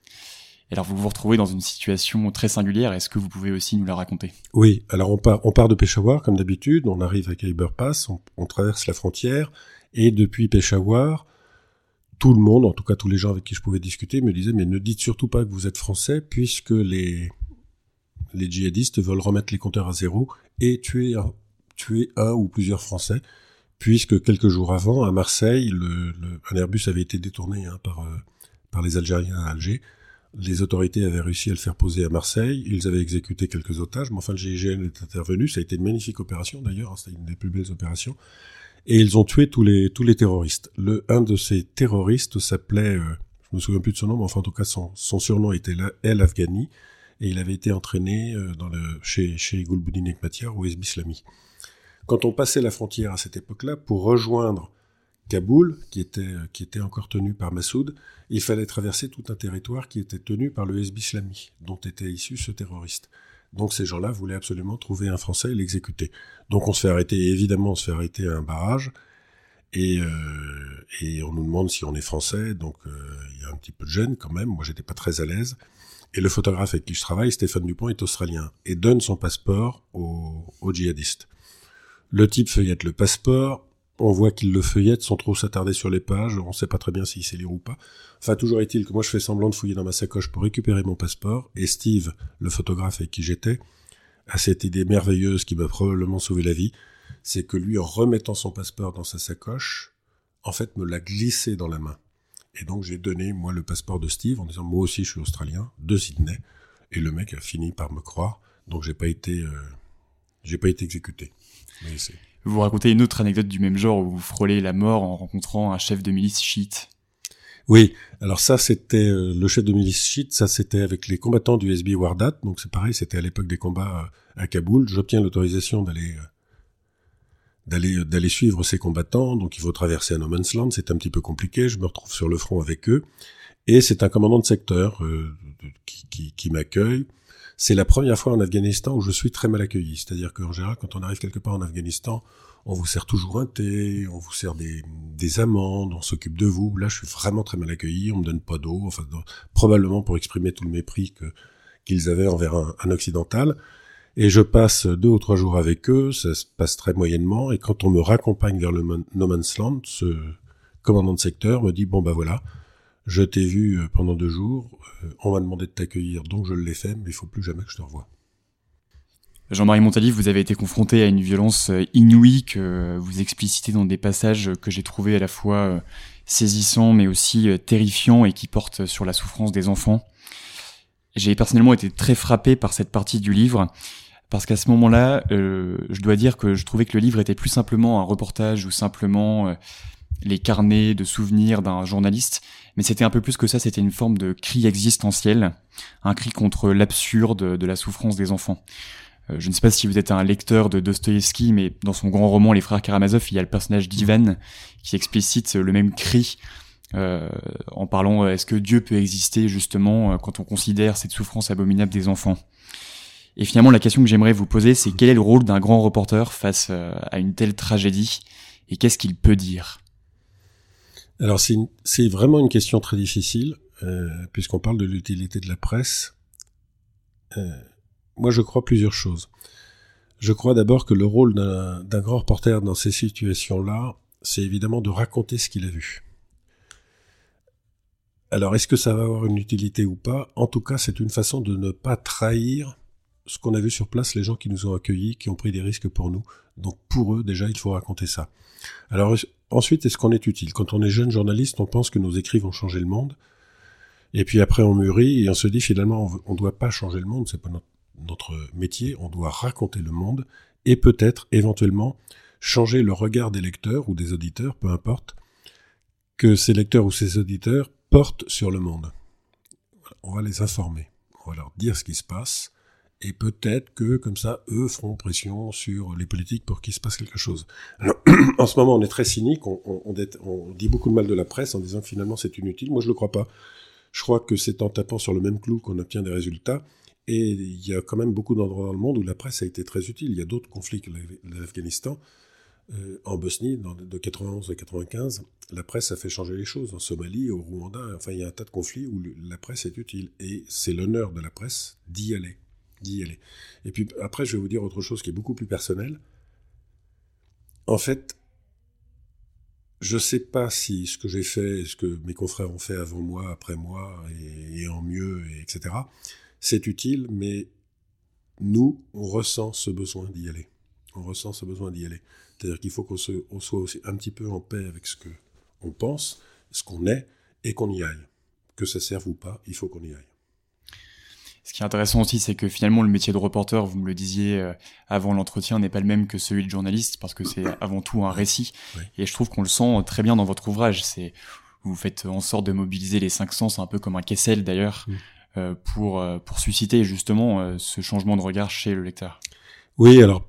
Et alors vous vous retrouvez dans une situation très singulière, est-ce que vous pouvez aussi nous la raconter? Oui, alors on part, de Peshawar comme d'habitude, on arrive à Khyber Pass, on, traverse la frontière, et depuis Peshawar, tout le monde, en tout cas tous les gens avec qui je pouvais discuter, me disaient mais ne dites surtout pas que vous êtes français, puisque les, les djihadistes veulent remettre les compteurs à zéro et tuer un, tuer un ou plusieurs Français, puisque quelques jours avant, à Marseille, le, le, un Airbus avait été détourné hein, par, euh, par les Algériens à Alger. Les autorités avaient réussi à le faire poser à Marseille. Ils avaient exécuté quelques otages, mais enfin le GIGN est intervenu. Ça a été une magnifique opération d'ailleurs. Hein, C'était une des plus belles opérations. Et ils ont tué tous les tous les terroristes. Le un de ces terroristes s'appelait, euh, je me souviens plus de son nom, mais enfin en tout cas son, son surnom était El Afghani et il avait été entraîné euh, dans le, chez, chez Gulbuddin Ekmatyar au. Quand on passait la frontière à cette époque-là, pour rejoindre Kaboul, qui était, euh, qui était encore tenu par Massoud, il fallait traverser tout un territoire qui était tenu par le Hezb Islami, dont était issu ce terroriste. Donc ces gens-là voulaient absolument trouver un Français et l'exécuter. Donc on se fait arrêter, évidemment on se fait arrêter à un barrage, et, euh, et on nous demande si on est Français, donc euh, il y a un petit peu de gêne quand même, moi j'étais pas très à l'aise. Et le photographe avec qui je travaille, Stéphane Dupont, est australien et donne son passeport aux, aux djihadistes. Le type feuillette le passeport, on voit qu'il le feuillette sans trop s'attarder sur les pages, on sait pas très bien s'il sait lire ou pas. Enfin, toujours est-il que moi je fais semblant de fouiller dans ma sacoche pour récupérer mon passeport, et Steve, le photographe avec qui j'étais, a cette idée merveilleuse qui m'a probablement sauvé la vie, c'est que lui, en remettant son passeport dans sa sacoche, en fait, me l'a glissé dans la main. Et donc j'ai donné, moi, le passeport de Steve en disant, moi aussi je suis australien, de Sydney. Et le mec a fini par me croire. Donc j'ai pas été, euh, j'ai pas été exécuté. Mais vous racontez une autre anecdote du même genre où vous frôlez la mort en rencontrant un chef de milice chiite. Oui, alors ça c'était euh, le chef de milice chiite, ça c'était avec les combattants du SB Wardat, donc c'est pareil, c'était à l'époque des combats euh, à Kaboul. J'obtiens l'autorisation d'aller d'aller suivre ces combattants. Donc il faut traverser un no man's land, c'est un petit peu compliqué. Je me retrouve sur le front avec eux, et c'est un commandant de secteur euh, qui, qui m'accueille. C'est la première fois en Afghanistan où je suis très mal accueilli. C'est-à-dire qu'en général, quand on arrive quelque part en Afghanistan, on vous sert toujours un thé, on vous sert des, des amandes, on s'occupe de vous. Là, je suis vraiment très mal accueilli. On me donne pas d'eau, enfin probablement pour exprimer tout le mépris que qu'ils avaient envers un, un occidental. Et je passe deux ou trois jours avec eux, ça se passe très moyennement, et quand on me raccompagne vers le No Man's Land, ce commandant de secteur me dit, bon bah voilà, je t'ai vu euh, pendant deux jours, euh, on m'a demandé de t'accueillir, donc je l'ai fait, mais il faut plus jamais que je te revoie. Jean-Marie Montalif, vous avez été confronté à une violence euh, inouïe que vous explicitez dans des passages que j'ai trouvé à la fois saisissants mais aussi terrifiants et qui portent sur la souffrance des enfants. J'ai personnellement été très frappé par cette partie du livre parce qu'à ce moment-là, je dois dire que je trouvais que le livre était plus simplement un reportage ou simplement les carnets de souvenirs d'un journaliste, mais c'était un peu plus que ça, c'était une forme de cri existentiel, un cri contre l'absurde de la souffrance des enfants. Euh, je ne sais pas si vous êtes un lecteur de Dostoïevski, mais dans son grand roman Les Frères Karamazov, il y a le personnage d'Ivan qui explicite le même cri euh, en parlant est-ce que Dieu peut exister justement quand on considère cette souffrance abominable des enfants? Et finalement, la question que j'aimerais vous poser, c'est quel est le rôle d'un grand reporter face euh, à une telle tragédie et qu'est-ce qu'il peut dire? Alors c'est vraiment une question très difficile, euh, puisqu'on parle de l'utilité de la presse. Euh, moi, je crois plusieurs choses. Je crois d'abord que le rôle d'un grand reporter dans ces situations-là, c'est évidemment de raconter ce qu'il a vu. Alors, est-ce que ça va avoir une utilité ou pas? En tout cas, c'est une façon de ne pas trahir ce qu'on a vu sur place, les gens qui nous ont accueillis, qui ont pris des risques pour nous. Donc pour eux, déjà, il faut raconter ça. Alors ensuite, est-ce qu'on est utile? Quand on est jeune journaliste, on pense que nos écrits vont changer le monde. Et puis après, on mûrit et on se dit finalement, on ne doit pas changer le monde, c'est pas notre, notre métier, on doit raconter le monde et peut-être éventuellement changer le regard des lecteurs ou des auditeurs, peu importe, que ces lecteurs ou ces auditeurs portent sur le monde. On va les informer, on va leur dire ce qui se passe, et peut-être que, comme ça, eux feront pression sur les politiques pour qu'il se passe quelque chose. En ce moment, on est très cynique, on, dit beaucoup de mal de la presse en disant que finalement c'est inutile. Moi, je le crois pas. Je crois que c'est en tapant sur le même clou qu'on obtient des résultats. Et il y a quand même beaucoup d'endroits dans le monde où la presse a été très utile. Il y a d'autres conflits que l'Afghanistan. Euh, en Bosnie, de 91 à 95, la presse a fait changer les choses. En Somalie, au Rwanda, enfin, il y a un tas de conflits où la presse est utile. Et c'est l'honneur de la presse d'y aller. D'y aller. Et puis après, je vais vous dire autre chose qui est beaucoup plus personnel. En fait, je ne sais pas si ce que j'ai fait, ce que mes confrères ont fait avant moi, après moi, et, en mieux, etc., c'est utile, mais nous, on ressent ce besoin d'y aller. On ressent ce besoin d'y aller. C'est-à-dire qu'il faut qu'on soit aussi un petit peu en paix avec ce que on pense, ce qu'on est, et qu'on y aille. Que ça serve ou pas, il faut qu'on y aille. Ce qui est intéressant aussi, c'est que finalement, le métier de reporter, vous me le disiez euh, avant l'entretien, n'est pas le même que celui de journaliste, parce que c'est avant tout un récit. Et je trouve qu'on le sent très bien dans votre ouvrage. C'est vous faites en sorte de mobiliser les cinq sens, un peu comme un Kessel d'ailleurs, euh, pour euh, pour susciter justement ce changement de regard chez le lecteur. Oui, alors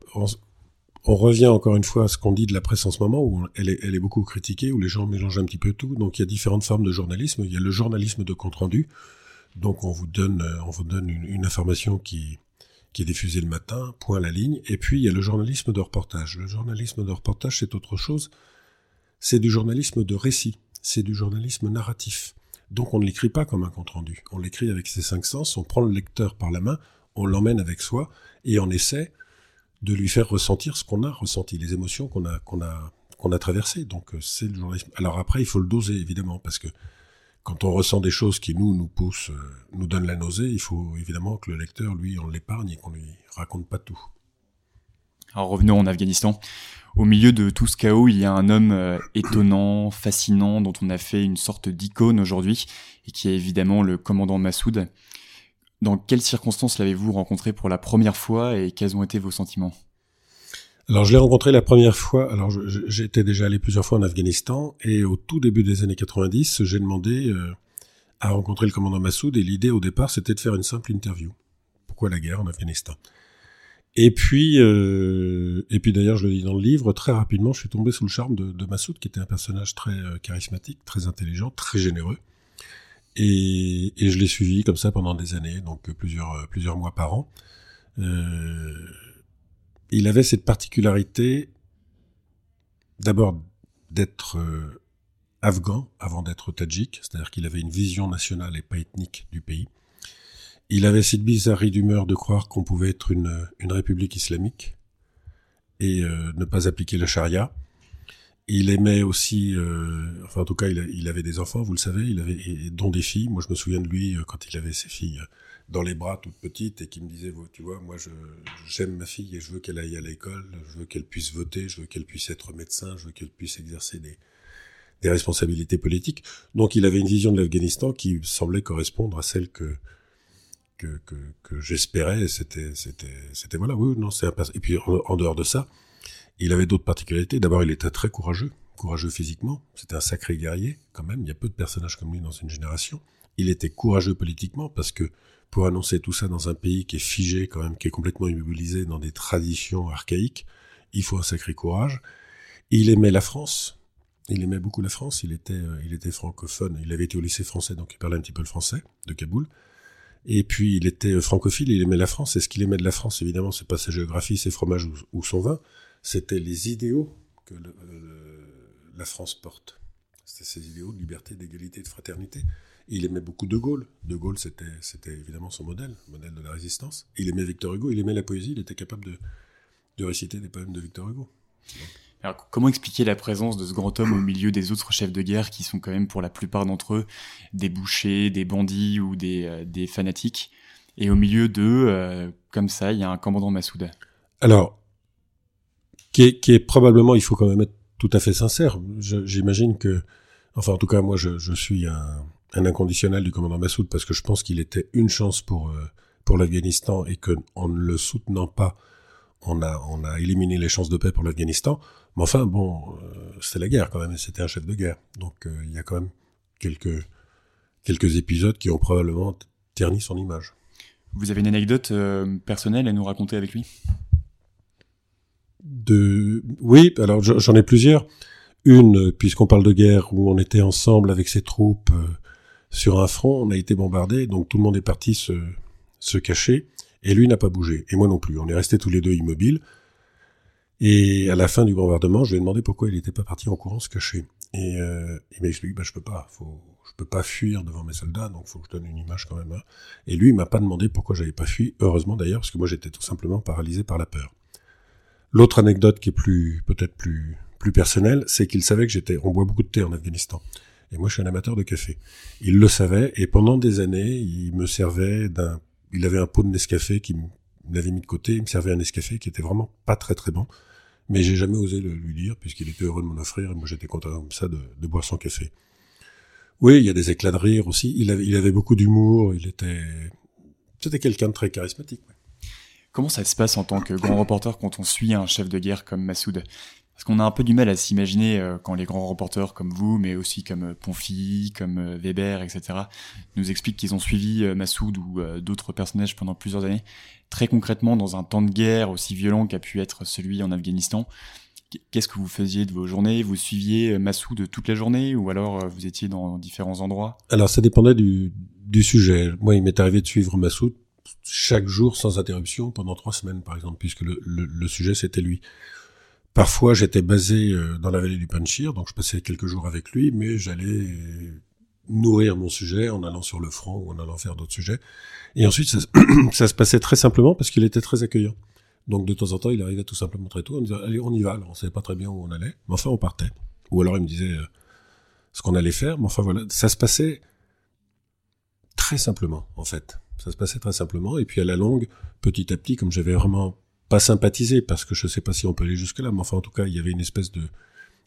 on revient encore une fois à ce qu'on dit de la presse en ce moment, où elle est, elle est beaucoup critiquée, où les gens mélangent un petit peu tout. Donc il y a différentes formes de journalisme. Il y a le journalisme de compte rendu. Donc on vous donne, euh, on vous donne une, information qui, qui est diffusée le matin, point à la ligne. Et puis il y a le journalisme de reportage. Le journalisme de reportage, c'est autre chose. C'est du journalisme de récit. C'est du journalisme narratif. Donc on ne l'écrit pas comme un compte rendu. On l'écrit avec ses cinq sens. On prend le lecteur par la main, on l'emmène avec soi et on essaie de lui faire ressentir ce qu'on a ressenti, les émotions qu'on a a qu'on a traversées. Donc euh, c'est le journalisme. Alors après, il faut le doser évidemment parce que quand on ressent des choses qui nous nous poussent, euh, nous donnent la nausée, il faut évidemment que le lecteur, lui, on l'épargne et qu'on lui raconte pas tout. Alors revenons en Afghanistan. Au milieu de tout ce chaos, il y a un homme euh, étonnant, fascinant, dont on a fait une sorte d'icône aujourd'hui, et qui est évidemment le commandant Massoud. Dans quelles circonstances l'avez-vous rencontré pour la première fois et quels ont été vos sentiments? Alors je l'ai rencontré la première fois, alors j'étais déjà allé plusieurs fois en Afghanistan, et au tout début des années 90, j'ai demandé euh, à rencontrer le commandant Massoud, et l'idée au départ c'était de faire une simple interview. Pourquoi la guerre en Afghanistan? Et puis, euh, et puis d'ailleurs je le dis dans le livre, très rapidement je suis tombé sous le charme de, Massoud, qui était un personnage très euh, charismatique, très intelligent, très généreux. Et, et je l'ai suivi comme ça pendant des années, donc plusieurs, plusieurs mois par an. Euh, il avait cette particularité d'abord d'être euh, afghan avant d'être tadjik, c'est-à-dire qu'il avait une vision nationale et pas ethnique du pays. Il avait cette bizarrerie d'humeur de croire qu'on pouvait être une, une république islamique et euh, ne pas appliquer la charia. Il aimait aussi, euh, enfin en tout cas il, avait des enfants, vous le savez, il avait dont des filles. Moi je me souviens de lui quand il avait ses filles dans les bras toute petite et qui me disait, tu vois, moi j'aime ma fille et je veux qu'elle aille à l'école, je veux qu'elle puisse voter, je veux qu'elle puisse être médecin, je veux qu'elle puisse exercer des, responsabilités politiques. Donc il avait une vision de l'Afghanistan qui semblait correspondre à celle que que, j'espérais. C'était c'était c'était voilà, oui, non, c'est et puis en, dehors de ça, il avait d'autres particularités. D'abord, il était très courageux, courageux physiquement. C'était un sacré guerrier quand même. Il y a peu de personnages comme lui dans une génération. Il était courageux politiquement parce que pour annoncer tout ça dans un pays qui est figé quand même, qui est complètement immobilisé dans des traditions archaïques, il faut un sacré courage. Il aimait la France. Il aimait beaucoup la France. Il était, euh, il était francophone. Il avait été au lycée français, donc il parlait un petit peu le français de Kaboul. Et puis il était euh, francophile. Il aimait la France. Et ce qu'il aimait de la France, évidemment, c'est pas sa géographie, ses fromages ou, son vin. C'était les idéaux que la France porte. C'était ces idéaux de liberté, d'égalité, de fraternité. Il aimait beaucoup De Gaulle. De Gaulle, c'était, c'était évidemment son modèle, modèle de la résistance. Il aimait Victor Hugo, il aimait la poésie, il était capable de, de réciter des poèmes de Victor Hugo. Alors, comment expliquer la présence de ce grand homme au milieu des autres chefs de guerre qui sont quand même pour la plupart d'entre eux des bouchers, des bandits ou des, euh, des fanatiques? Et au milieu d'eux, euh, comme ça, il y a un commandant Massoud. Alors, qui est, qui est, probablement, il faut quand même être tout à fait sincère. j'imagine que, enfin en tout cas moi je, je suis un, un inconditionnel du commandant Massoud parce que je pense qu'il était une chance pour euh, pour l'Afghanistan et que en ne le soutenant pas, on a on a éliminé les chances de paix pour l'Afghanistan. Mais enfin bon, euh, c'était la guerre quand même, et c'était un chef de guerre. Donc euh, il y a quand même quelques quelques épisodes qui ont probablement terni son image. Vous avez une anecdote personnelle à nous raconter avec lui? De oui, alors j'en ai plusieurs. Une, puisqu'on parle de guerre, où on était ensemble avec ses troupes sur un front, on a été bombardé, donc tout le monde est parti se, se cacher. Et lui n'a pas bougé, et moi non plus. On est restés tous les deux immobiles. Et à la fin du bombardement, je lui ai demandé pourquoi il n'était pas parti en courant se cacher. Et euh, il m'a expliqué, bah, je peux pas, je peux pas fuir devant mes soldats, donc faut que je donne une image quand même. Hein. Et lui, il m'a pas demandé pourquoi j'avais pas fui, heureusement d'ailleurs, parce que moi j'étais tout simplement paralysé par la peur. L'autre anecdote qui est plus, peut-être plus, plus personnelle, c'est qu'il savait que j'étais, on boit beaucoup de thé en Afghanistan. Et moi, je suis un amateur de café. Il le savait, et pendant des années, il me servait d'un, il avait un pot de Nescafé qui m'avait mis de côté, il me servait un Nescafé qui était vraiment pas très très bon. Mais j'ai jamais osé le lui dire, puisqu'il était heureux de m'en offrir, et moi j'étais content comme ça de, boire son café. Oui, il y a des éclats de rire aussi. Il avait, il avait beaucoup d'humour, il était, c'était quelqu'un de très charismatique. Comment ça se passe en tant que grand reporter quand on suit un chef de guerre comme Massoud? Parce qu'on a un peu du mal à s'imaginer euh, quand les grands reporters comme vous, mais aussi comme euh, Ponfi, comme euh, Weber, etc., nous expliquent qu'ils ont suivi Massoud ou d'autres personnages pendant plusieurs années très concrètement dans un temps de guerre aussi violent qu'a pu être celui en Afghanistan, qu'est-ce que vous faisiez de vos journées? Vous suiviez Massoud toute la journée ou alors vous étiez dans différents endroits? Alors ça dépendait du, sujet. Moi, il m'est arrivé de suivre Massoud chaque jour sans interruption pendant trois semaines, par exemple, puisque le, sujet c'était lui. Parfois, j'étais basé euh, dans la vallée du Panchir, donc je passais quelques jours avec lui, mais j'allais nourrir mon sujet en allant sur le front ou en allant faire d'autres sujets. Et ensuite, ça, ça, se passait très simplement parce qu'il était très accueillant. Donc de temps en temps, il arrivait tout simplement très tôt, on disait allez, on y va. Alors on savait pas très bien où on allait, mais enfin on partait. Ou alors il me disait euh, ce qu'on allait faire, mais enfin voilà, ça se passait très simplement en fait. Ça se passait très simplement. Et puis à la longue, petit à petit, comme j'avais vraiment pas sympathisé, parce que je sais pas si on peut aller jusque là, mais enfin en tout cas, il y avait une espèce de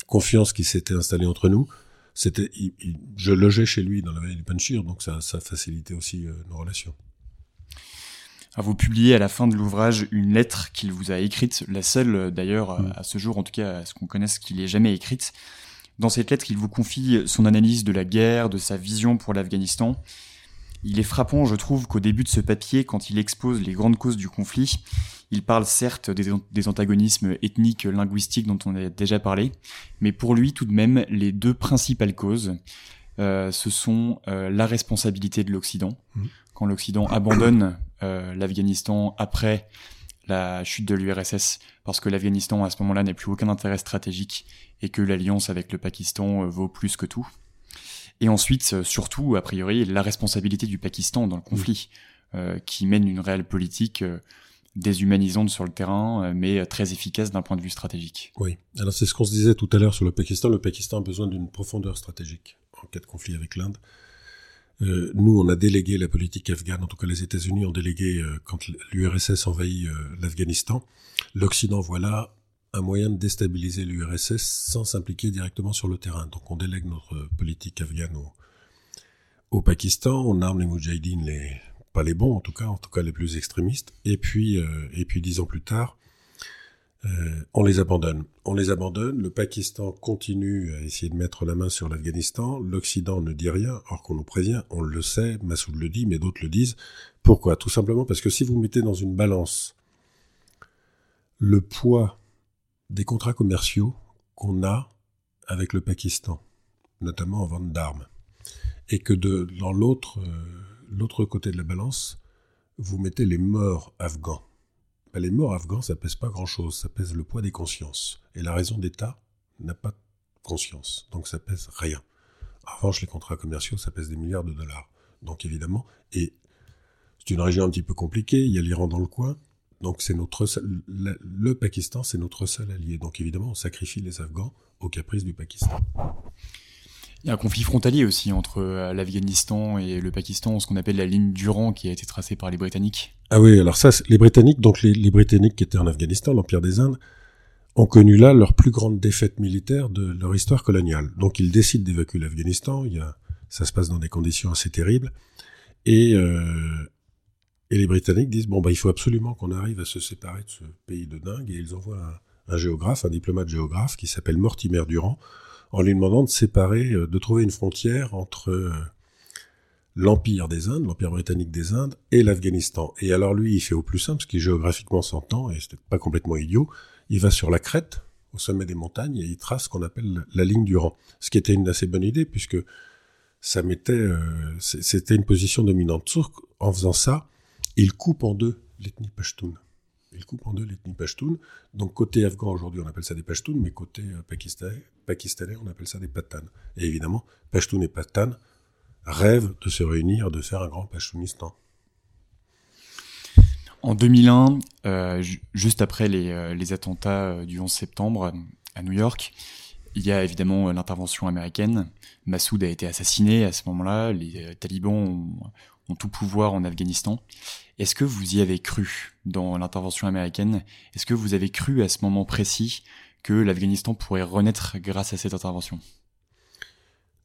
confiance qui s'était installée entre nous c'était, je logeais chez lui dans la vallée du Panchir, donc ça, ça facilitait aussi euh, nos relations. Ah, vous publiez à la fin de l'ouvrage une lettre qu'il vous a écrite, la seule euh, d'ailleurs mm. à ce jour, en tout cas à ce qu'on connaisse, qu'il ait jamais écrite. Dans cette lettre, il vous confie son analyse de la guerre, de sa vision pour l'Afghanistan. Il est frappant, je trouve, qu'au début de ce papier, quand il expose les grandes causes du conflit, il parle certes des, antagonismes ethniques, linguistiques dont on a déjà parlé, mais pour lui tout de même, les deux principales causes, euh, ce sont euh, la responsabilité de l'Occident. Mmh. Quand l'Occident abandonne euh, l'Afghanistan après la chute de l'URSS, parce que l'Afghanistan à ce moment-là n'a plus aucun intérêt stratégique et que l'alliance avec le Pakistan vaut plus que tout. Et ensuite, surtout, a priori, la responsabilité du Pakistan dans le conflit, mmh. qui mène une réelle politique déshumanisante sur le terrain, euh, mais très efficace d'un point de vue stratégique. Oui, alors c'est ce qu'on se disait tout à l'heure sur le Pakistan. Le Pakistan a besoin d'une profondeur stratégique en cas de conflit avec l'Inde. Euh, nous, on a délégué la politique afghane, en tout cas les États-Unis ont délégué euh, quand l'URSS envahit l'Afghanistan. L'Occident voit là un moyen de déstabiliser l'URSS sans s'impliquer directement sur le terrain. Donc on délègue notre politique afghane au, Pakistan, on arme les Moudjahidines, les, pas les bons en tout cas, en tout cas les plus extrémistes. Et puis, euh, et puis dix ans plus tard, euh, on les abandonne. On les abandonne. Le Pakistan continue à essayer de mettre la main sur l'Afghanistan. L'Occident ne dit rien, or qu'on nous prévient. On le sait, Massoud le dit, mais d'autres le disent. Pourquoi? Tout simplement parce que si vous mettez dans une balance le poids des contrats commerciaux qu'on a avec le Pakistan, notamment en vente d'armes, et que de, dans l'autre euh, côté de la balance, vous mettez les morts afghans. Ben, les morts afghans, ça pèse pas grand-chose, ça pèse le poids des consciences. Et la raison d'État n'a pas conscience, donc ça pèse rien. En revanche, les contrats commerciaux, ça pèse des milliards de dollars. Donc évidemment, et c'est une région un petit peu compliquée, il y a l'Iran dans le coin, donc c'est notre le, le Pakistan, c'est notre seul allié. Donc évidemment, on sacrifie les Afghans au caprice du Pakistan. Il y a un conflit frontalier aussi entre euh, l'Afghanistan et le Pakistan, ce qu'on appelle la ligne Durand qui a été tracée par les Britanniques. Ah oui, alors ça, les Britanniques, donc les, Britanniques qui étaient en Afghanistan, l'Empire des Indes, ont connu là leur plus grande défaite militaire de leur histoire coloniale. Donc ils décident d'évacuer l'Afghanistan, il y a, ça se passe dans des conditions assez terribles, et, euh, et les Britanniques disent, bon, bah, il faut absolument qu'on arrive à se séparer de ce pays de dingue, et ils envoient un, géographe, un diplomate géographe qui s'appelle Mortimer Durand, en lui demandant de séparer, euh, de trouver une frontière entre euh, l'Empire des Indes, l'Empire britannique des Indes, et l'Afghanistan. Et alors lui, il fait au plus simple, ce qui géographiquement s'entend, et c'était pas complètement idiot, il va sur la crête, au sommet des montagnes, et il trace ce qu'on appelle la ligne du rang. Ce qui était une assez bonne idée, puisque ça mettait, euh, c'était une position dominante. Sauf en faisant ça, il coupe en deux l'ethnie Pashtun. Il coupe en deux l'ethnie Pashtun. Donc côté afghan, aujourd'hui, on appelle ça des Pashtuns, mais côté euh, pakistanais, pakistanais, on appelle ça des Patans. Et évidemment, Pashtun et Patan rêvent de se réunir, de faire un grand Pashtunistan. En 2001, euh, juste après les, euh, les attentats du 11 septembre à New York, il y a évidemment l'intervention américaine. Massoud a été assassiné à ce moment-là. Les talibans ont, ont, tout pouvoir en Afghanistan. Est-ce que vous y avez cru dans l'intervention américaine? Est-ce que vous avez cru à ce moment précis que l'Afghanistan pourrait renaître grâce à cette intervention?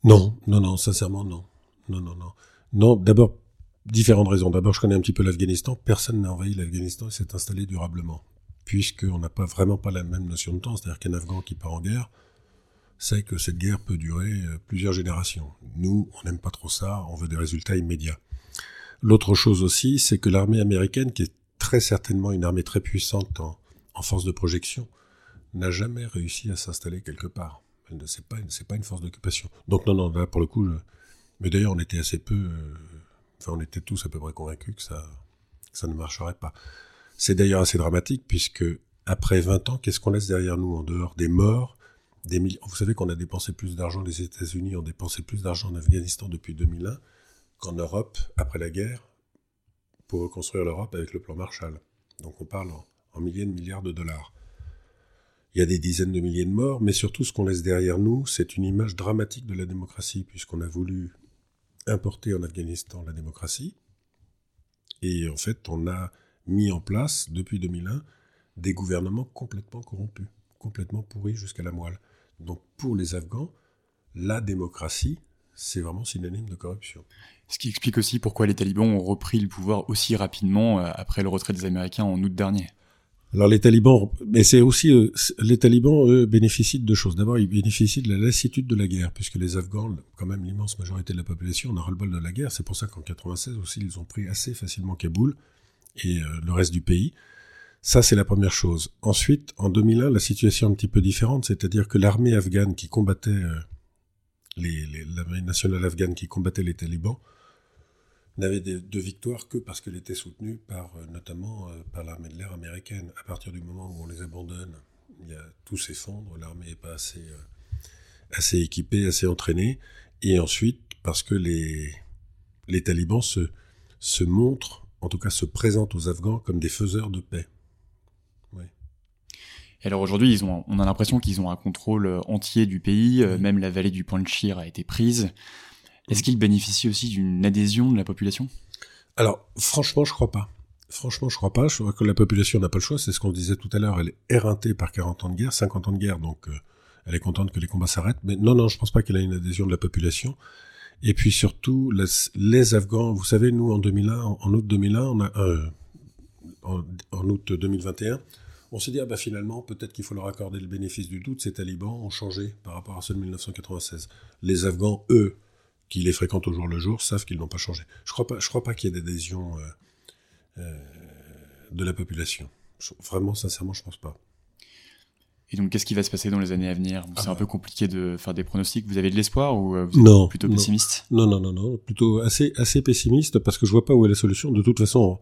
Non, non, non, sincèrement non. Non, non, non. D'abord différentes raisons. D'abord, je connais un petit peu l'Afghanistan. Personne n'a envahi l'Afghanistan et s'est installé durablement, puisqu'on n'a pas vraiment pas la même notion de temps. C'est-à-dire qu'un Afghan qui part en guerre sait que cette guerre peut durer euh, plusieurs générations. Nous, on n'aime pas trop ça. On veut des résultats immédiats. L'autre chose aussi, c'est que l'armée américaine, qui est très certainement une armée très puissante en, force de projection, n'a jamais réussi à s'installer quelque part. Elle ne sait pas, c'est pas une force d'occupation. Donc non, non, là pour le coup, mais d'ailleurs on était assez peu euh, Enfin, on était tous à peu près convaincus que ça, ça ne marcherait pas. C'est d'ailleurs assez dramatique puisque après 20 ans, qu'est-ce qu'on laisse derrière nous en dehors des morts, des millions. Vous savez qu'on a dépensé plus d'argent, les États-Unis ont dépensé plus d'argent en Afghanistan depuis 2001 qu'en Europe après la guerre pour reconstruire l'Europe avec le plan Marshall. Donc on parle en, en milliers de milliards de dollars. Il y a des dizaines de milliers de morts, mais surtout ce qu'on laisse derrière nous, c'est une image dramatique de la démocratie, puisqu'on a voulu importé en Afghanistan la démocratie. Et en fait, on a mis en place, depuis 2001, des gouvernements complètement corrompus, complètement pourris jusqu'à la moelle. Donc pour les Afghans, la démocratie, c'est vraiment synonyme de corruption. Ce qui explique aussi pourquoi les talibans ont repris le pouvoir aussi rapidement euh, après le retrait des Américains en août dernier. Alors les talibans, mais c'est aussi euh, les talibans eux bénéficient de deux choses. D'abord, ils bénéficient de la lassitude de la guerre, puisque les Afghans, quand même l'immense majorité de la population, on a ras-le-bol de la guerre. C'est pour ça qu'en 96 aussi, ils ont pris assez facilement Kaboul et euh, le reste du pays. Ça, c'est la première chose. Ensuite, en 2001, la situation est un petit peu différente, c'est-à-dire que l'armée afghane qui combattait les, les l'armée nationale afghane qui combattait les talibans n'avait de, de, victoire que parce qu'elle était soutenue par euh, notamment euh, par l'armée de l'air américaine. À partir du moment où on les abandonne, il y a, tout s'effondre, l'armée n'est pas assez, euh, assez équipée, assez entraînée. Et ensuite, parce que les, les talibans se, se montrent, en tout cas se présentent aux Afghans comme des faiseurs de paix. Et alors aujourd'hui, ils ont, on a l'impression qu'ils ont un contrôle entier du pays, même la vallée du Panchir a été prise. Est-ce qu'il bénéficie aussi d'une adhésion de la population? Alors, franchement, je crois pas. Franchement, je crois pas. Je crois que la population n'a pas le choix. C'est ce qu'on disait tout à l'heure. Elle est éreintée par 40 ans de guerre, 50 ans de guerre, donc euh, elle est contente que les combats s'arrêtent. Mais non, non, je pense pas qu'elle ait une adhésion de la population. Et puis surtout, les, Afghans, vous savez, nous, en 2001, en, août 2001, on a, euh, en, en, août 2021, on s'est dit, ah bah finalement, peut-être qu'il faut leur accorder le bénéfice du doute. Ces talibans ont changé par rapport à ceux de 1996. Les Afghans, eux, qui les fréquentent au jour le jour savent qu'ils n'ont pas changé. Je crois pas, je crois pas qu'il y ait d'adhésion euh, euh, de la population. vraiment, sincèrement, je pense pas. Et donc, qu'est-ce qui va se passer dans les années à venir? C'est ah un peu compliqué de faire des pronostics. Vous avez de l'espoir ou euh, vous êtes non, plutôt pessimiste? Non. non, non, non, plutôt assez, assez pessimiste parce que je vois pas où est la solution. De toute façon,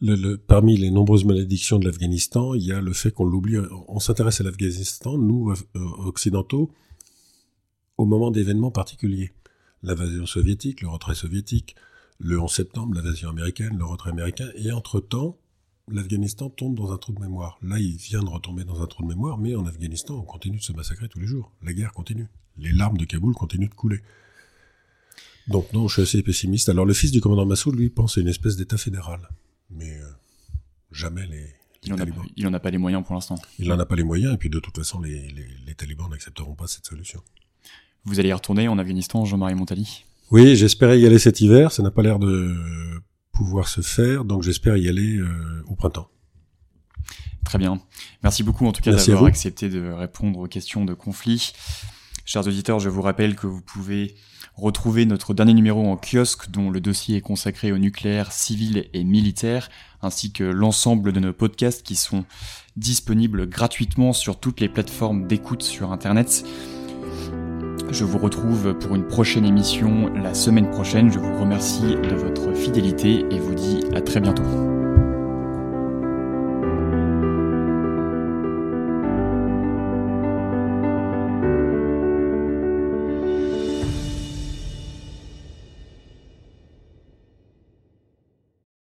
le, le, parmi les nombreuses malédictions de l'Afghanistan, il y a le fait qu'on l'oublie. On s'intéresse à l'Afghanistan, nous, occidentaux, au moment d'événements particuliers l'invasion soviétique, le retrait soviétique, le 11 septembre, l'invasion américaine, le retrait américain, et entre-temps, l'Afghanistan tombe dans un trou de mémoire. Là, il vient de retomber dans un trou de mémoire, mais en Afghanistan, on continue de se massacrer tous les jours. La guerre continue. Les larmes de Kaboul continuent de couler. Donc non, je suis assez pessimiste. Alors le fils du commandant Massoud, lui, pense à une espèce d'État fédéral. Mais euh, jamais les, il, en a, il en a pas les moyens pour l'instant. Il n'en a pas les moyens, et puis de toute façon, les, les, les talibans n'accepteront pas cette solution. Vous allez y retourner en Afghanistan, Jean-Marie Montali Oui, j'espérais y aller cet hiver. Ça n'a pas l'air de pouvoir se faire, donc j'espère y aller euh, au printemps. Très bien. Merci beaucoup en tout cas d'avoir accepté de répondre aux questions de conflit. Chers auditeurs, je vous rappelle que vous pouvez retrouver notre dernier numéro en kiosque dont le dossier est consacré au nucléaire civil et militaire, ainsi que l'ensemble de nos podcasts qui sont disponibles gratuitement sur toutes les plateformes d'écoute sur Internet. Je vous retrouve pour une prochaine émission la semaine prochaine. Je vous remercie de votre fidélité et vous dis à très bientôt.